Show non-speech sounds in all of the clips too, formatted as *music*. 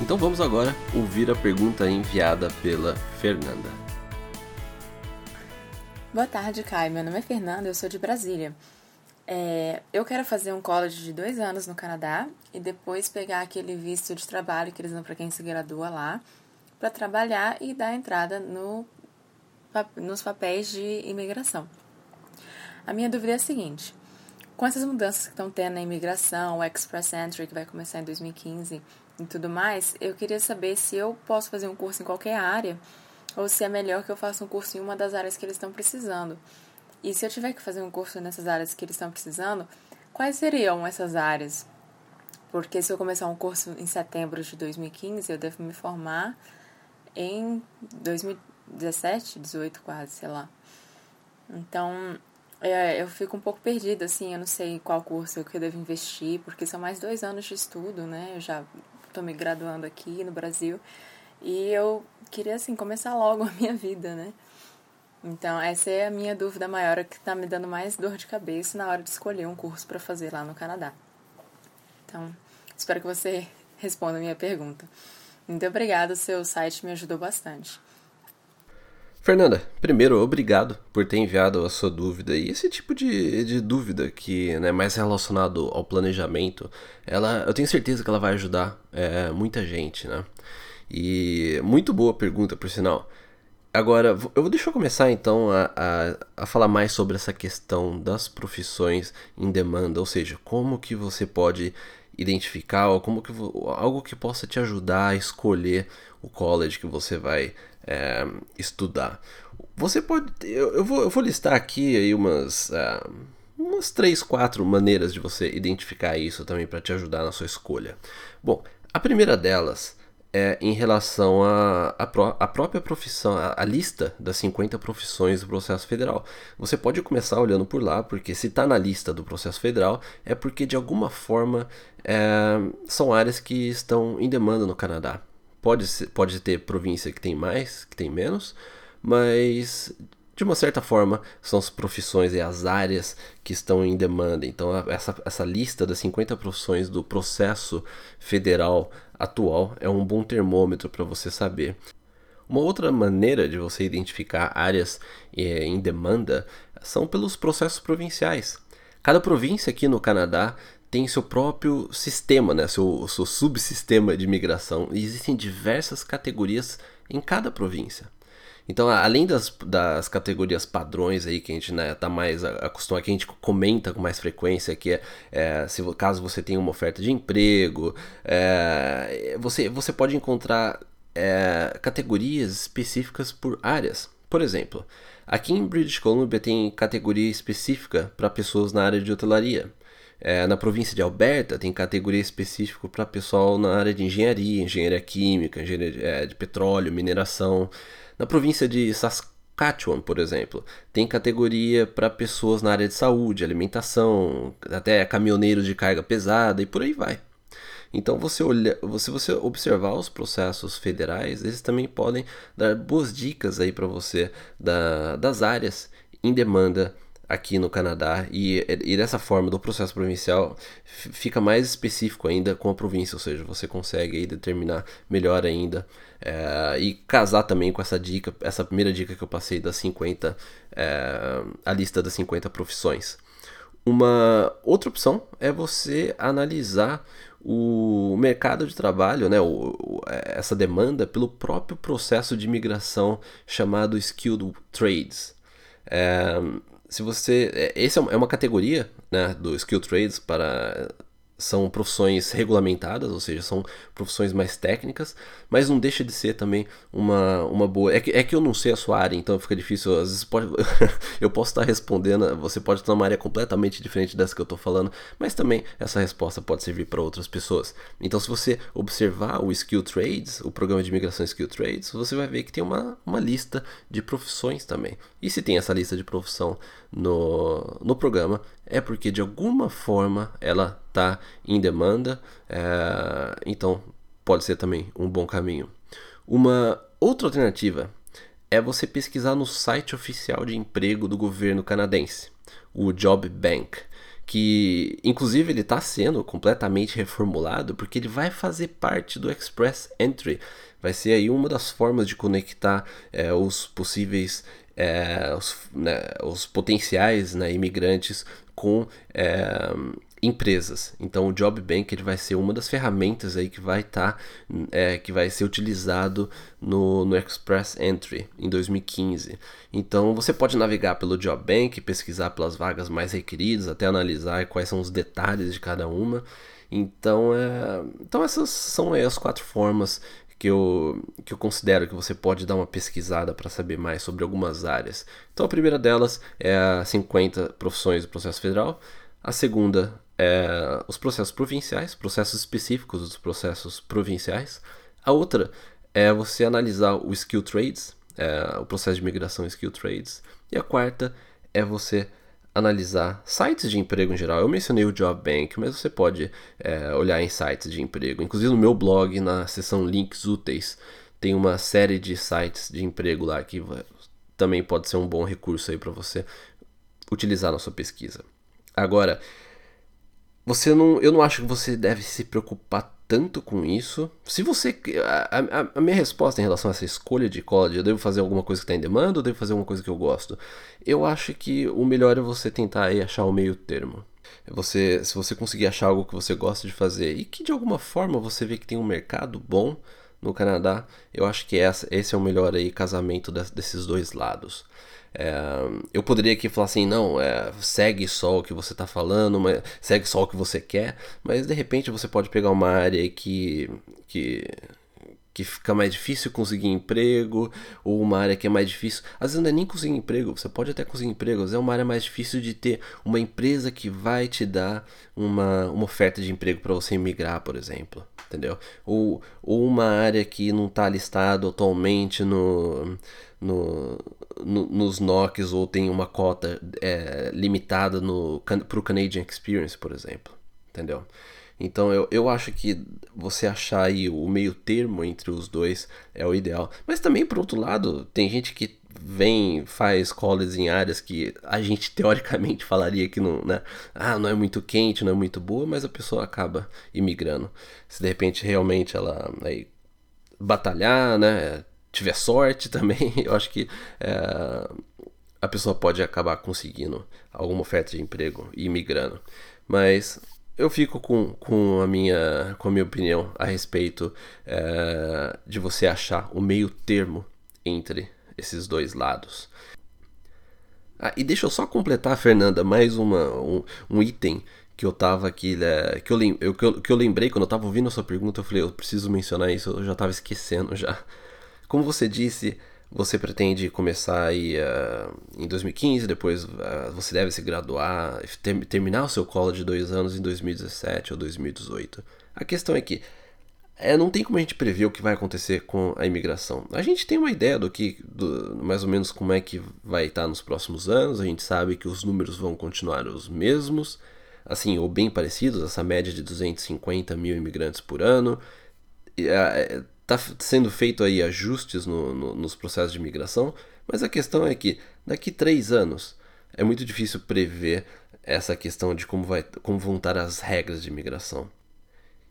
Então vamos agora ouvir a pergunta enviada pela Fernanda. Boa tarde, Kai. Meu nome é Fernanda, eu sou de Brasília. É, eu quero fazer um college de dois anos no Canadá e depois pegar aquele visto de trabalho que eles dão para quem se gradua lá, para trabalhar e dar entrada no, nos papéis de imigração. A minha dúvida é a seguinte: com essas mudanças que estão tendo na imigração, o Express Entry que vai começar em 2015 e tudo mais, eu queria saber se eu posso fazer um curso em qualquer área ou se é melhor que eu faça um curso em uma das áreas que eles estão precisando. E se eu tiver que fazer um curso nessas áreas que eles estão precisando, quais seriam essas áreas? Porque se eu começar um curso em setembro de 2015, eu devo me formar em 2017, 18 quase, sei lá. Então, é, eu fico um pouco perdida, assim, eu não sei qual curso que eu devo investir, porque são mais dois anos de estudo, né? Eu já estou me graduando aqui no Brasil e eu queria, assim, começar logo a minha vida, né? Então, essa é a minha dúvida maior, que está me dando mais dor de cabeça na hora de escolher um curso para fazer lá no Canadá. Então, espero que você *laughs* responda a minha pergunta. Muito obrigada, seu site me ajudou bastante. Fernanda, primeiro, obrigado por ter enviado a sua dúvida. E esse tipo de, de dúvida que é né, mais relacionado ao planejamento, ela, eu tenho certeza que ela vai ajudar é, muita gente, né? E muito boa pergunta, por sinal. Agora, eu vou deixar eu começar então a, a, a, falar mais sobre essa questão das profissões em demanda, ou seja, como que você pode identificar, ou como que algo que possa te ajudar a escolher o college que você vai é, estudar. Você pode. Eu, eu, vou, eu vou listar aqui aí umas. Uh, umas três, quatro maneiras de você identificar isso também para te ajudar na sua escolha. Bom, a primeira delas é em relação à a, a, própria profissão, a, lista das 50 profissões do processo federal. Você pode começar olhando por lá, porque se está na lista do processo federal, é porque de alguma forma é, são áreas que estão em demanda no Canadá. Pode, ser, pode ter província que tem mais, que tem menos, mas de uma certa forma são as profissões e as áreas que estão em demanda. Então, essa, essa lista das 50 profissões do processo federal atual é um bom termômetro para você saber. Uma outra maneira de você identificar áreas eh, em demanda são pelos processos provinciais. Cada província aqui no Canadá tem seu próprio sistema, né? seu, seu subsistema de imigração. E existem diversas categorias em cada província. Então, além das, das categorias padrões aí que a gente né, tá mais acostumado, que a gente comenta com mais frequência, que é, é se, caso você tenha uma oferta de emprego, é, você, você pode encontrar é, categorias específicas por áreas. Por exemplo, aqui em British Columbia tem categoria específica para pessoas na área de hotelaria. É, na província de Alberta tem categoria específica para pessoal na área de engenharia, engenharia química, engenharia é, de petróleo, mineração. Na província de Saskatchewan, por exemplo, tem categoria para pessoas na área de saúde, alimentação, até caminhoneiros de carga pesada e por aí vai. Então, você olha, se você observar os processos federais, eles também podem dar boas dicas aí para você da, das áreas em demanda aqui no Canadá e, e dessa forma do processo provincial fica mais específico ainda com a província, ou seja, você consegue aí determinar melhor ainda é, e casar também com essa dica, essa primeira dica que eu passei das 50, é, a lista das 50 profissões. Uma outra opção é você analisar o mercado de trabalho, né, o, o, essa demanda pelo próprio processo de imigração chamado Skilled Trades. É, se você. É, esse é, é uma categoria né, do Skill Trades para são profissões regulamentadas, ou seja, são profissões mais técnicas, mas não deixa de ser também uma, uma boa. É que, é que eu não sei a sua área, então fica difícil. Às vezes pode, *laughs* eu posso estar respondendo, você pode estar numa área completamente diferente dessa que eu estou falando, mas também essa resposta pode servir para outras pessoas. Então, se você observar o Skill Trades, o programa de imigração Skill Trades, você vai ver que tem uma, uma lista de profissões também. E se tem essa lista de profissão no, no programa, é porque de alguma forma ela está em demanda, é, então pode ser também um bom caminho. Uma outra alternativa é você pesquisar no site oficial de emprego do governo canadense, o Job Bank, que inclusive ele está sendo completamente reformulado porque ele vai fazer parte do Express Entry. Vai ser aí uma das formas de conectar é, os possíveis é, os, né, os, potenciais né, imigrantes com é, empresas. Então o Job Bank ele vai ser uma das ferramentas aí que vai estar tá, é, que vai ser utilizado no, no Express Entry em 2015. Então você pode navegar pelo Job Bank, pesquisar pelas vagas mais requeridas, até analisar quais são os detalhes de cada uma. Então, é, então essas são as quatro formas que eu, que eu considero que você pode dar uma pesquisada para saber mais sobre algumas áreas. Então a primeira delas é a 50 profissões do processo federal, a segunda é os processos provinciais, processos específicos dos processos provinciais. A outra é você analisar o skill trades, é, o processo de migração skill trades. E a quarta é você analisar sites de emprego em geral. Eu mencionei o Job Bank, mas você pode é, olhar em sites de emprego. Inclusive no meu blog, na seção links úteis, tem uma série de sites de emprego lá que também pode ser um bom recurso aí para você utilizar na sua pesquisa. Agora, você não, eu não acho que você deve se preocupar tanto com isso. Se você. A, a, a, minha resposta em relação a essa escolha de college, eu devo fazer alguma coisa que está em demanda ou devo fazer alguma coisa que eu gosto? Eu acho que o melhor é você tentar aí achar o meio termo. Você, se você conseguir achar algo que você gosta de fazer e que de alguma forma você vê que tem um mercado bom no Canadá, eu acho que essa, esse é o melhor aí casamento desses dois lados. É, eu poderia aqui falar assim, não, é, segue só o que você está falando, mas, segue só o que você quer, mas de repente você pode pegar uma área que, que, que fica mais difícil conseguir emprego, ou uma área que é mais difícil. Às vezes não é nem conseguir emprego, você pode até conseguir emprego, mas é uma área mais difícil de ter uma empresa que vai te dar uma, uma oferta de emprego para você emigrar, por exemplo. Entendeu? Ou, ou uma área que não está listada atualmente no, no, no, nos NOCs ou tem uma cota é, limitada para o Canadian Experience, por exemplo. Entendeu? Então eu, eu acho que você achar aí o meio termo entre os dois é o ideal. Mas também, por outro lado, tem gente que vem, faz college em áreas que a gente *laughs* teoricamente falaria que não, né? Ah, não é muito quente, não é muito boa, mas a pessoa acaba imigrando. Se de repente realmente ela aí, batalhar, né? tiver sorte *laughs* também, eu acho que é, a pessoa pode acabar conseguindo alguma oferta de emprego e migrando. Mas eu fico com, com, a, minha, com a minha opinião a respeito é, de você achar o meio termo entre esses dois lados. Ah, e deixa eu só completar, Fernanda, mais uma, um, um item que eu tava aqui, né, que, eu, eu, que, eu, que eu lembrei quando eu tava ouvindo a sua pergunta, eu falei, eu preciso mencionar isso, eu já tava esquecendo já. Como você disse, você pretende começar aí uh, em 2015, depois uh, você deve se graduar, ter, terminar o seu college de dois anos em 2017 ou 2018. A questão é que é, não tem como a gente prever o que vai acontecer com a imigração. A gente tem uma ideia do que, do, mais ou menos como é que vai estar nos próximos anos. A gente sabe que os números vão continuar os mesmos, assim ou bem parecidos, essa média de 250 mil imigrantes por ano. Está sendo feito aí ajustes no, no, nos processos de imigração, mas a questão é que daqui três anos é muito difícil prever essa questão de como, vai, como vão estar as regras de imigração.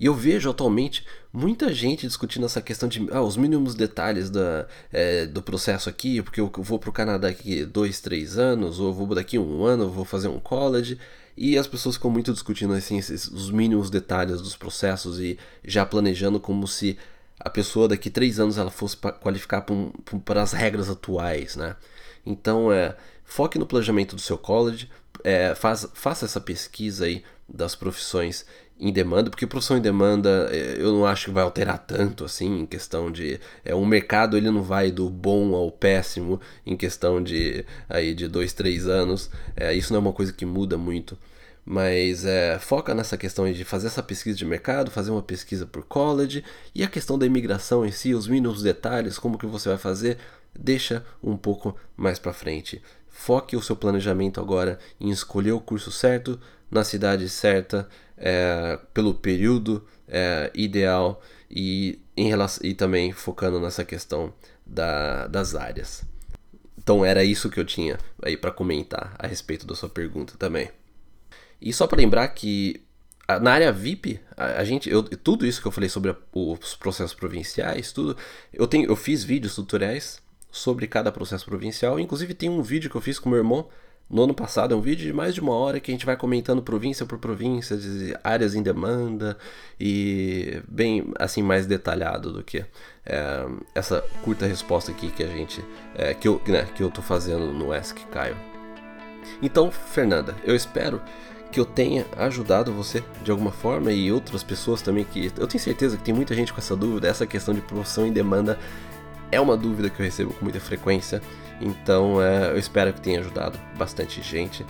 E eu vejo atualmente muita gente discutindo essa questão de ah, os mínimos detalhes da, é, do processo aqui, porque eu vou para o Canadá daqui dois, três anos, ou eu vou daqui um ano, eu vou fazer um college, e as pessoas ficam muito discutindo assim, esses, os mínimos detalhes dos processos e já planejando como se a pessoa daqui três anos ela fosse qualificar para as regras atuais, né? Então, é, foque no planejamento do seu college, é, faz, faça essa pesquisa aí das profissões em demanda, porque profissão em demanda é, eu não acho que vai alterar tanto assim em questão de é um mercado ele não vai do bom ao péssimo em questão de aí de dois três anos é, isso não é uma coisa que muda muito mas é, foca nessa questão de fazer essa pesquisa de mercado, fazer uma pesquisa por college e a questão da imigração em si, os mínimos detalhes, como que você vai fazer, deixa um pouco mais para frente. Foque o seu planejamento agora em escolher o curso certo, na cidade certa, é, pelo período é, ideal e, em relação, e também focando nessa questão da, das áreas. Então era isso que eu tinha aí para comentar a respeito da sua pergunta também. E só para lembrar que na área VIP, a, gente, eu, tudo isso que eu falei sobre a, os processos provinciais, tudo, eu tenho, eu fiz vídeos tutoriais sobre cada processo provincial. Inclusive tem um vídeo que eu fiz com meu irmão no ano passado, é um vídeo de mais de uma hora que a gente vai comentando província por província, áreas em demanda e bem assim mais detalhado do que é, essa curta resposta aqui que a gente é, que eu né, que eu tô fazendo no Ask Caio. Então, Fernanda, eu espero que eu tenha ajudado você de alguma forma e outras pessoas também que eu tenho certeza que tem muita gente com essa dúvida, essa questão de profissão em demanda é uma dúvida que eu recebo com muita frequência, então é, eu espero que tenha ajudado bastante gente.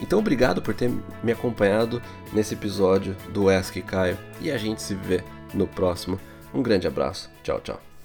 Então obrigado por ter me acompanhado nesse episódio do Ask Caio e a gente se vê no próximo. Um grande abraço, tchau, tchau.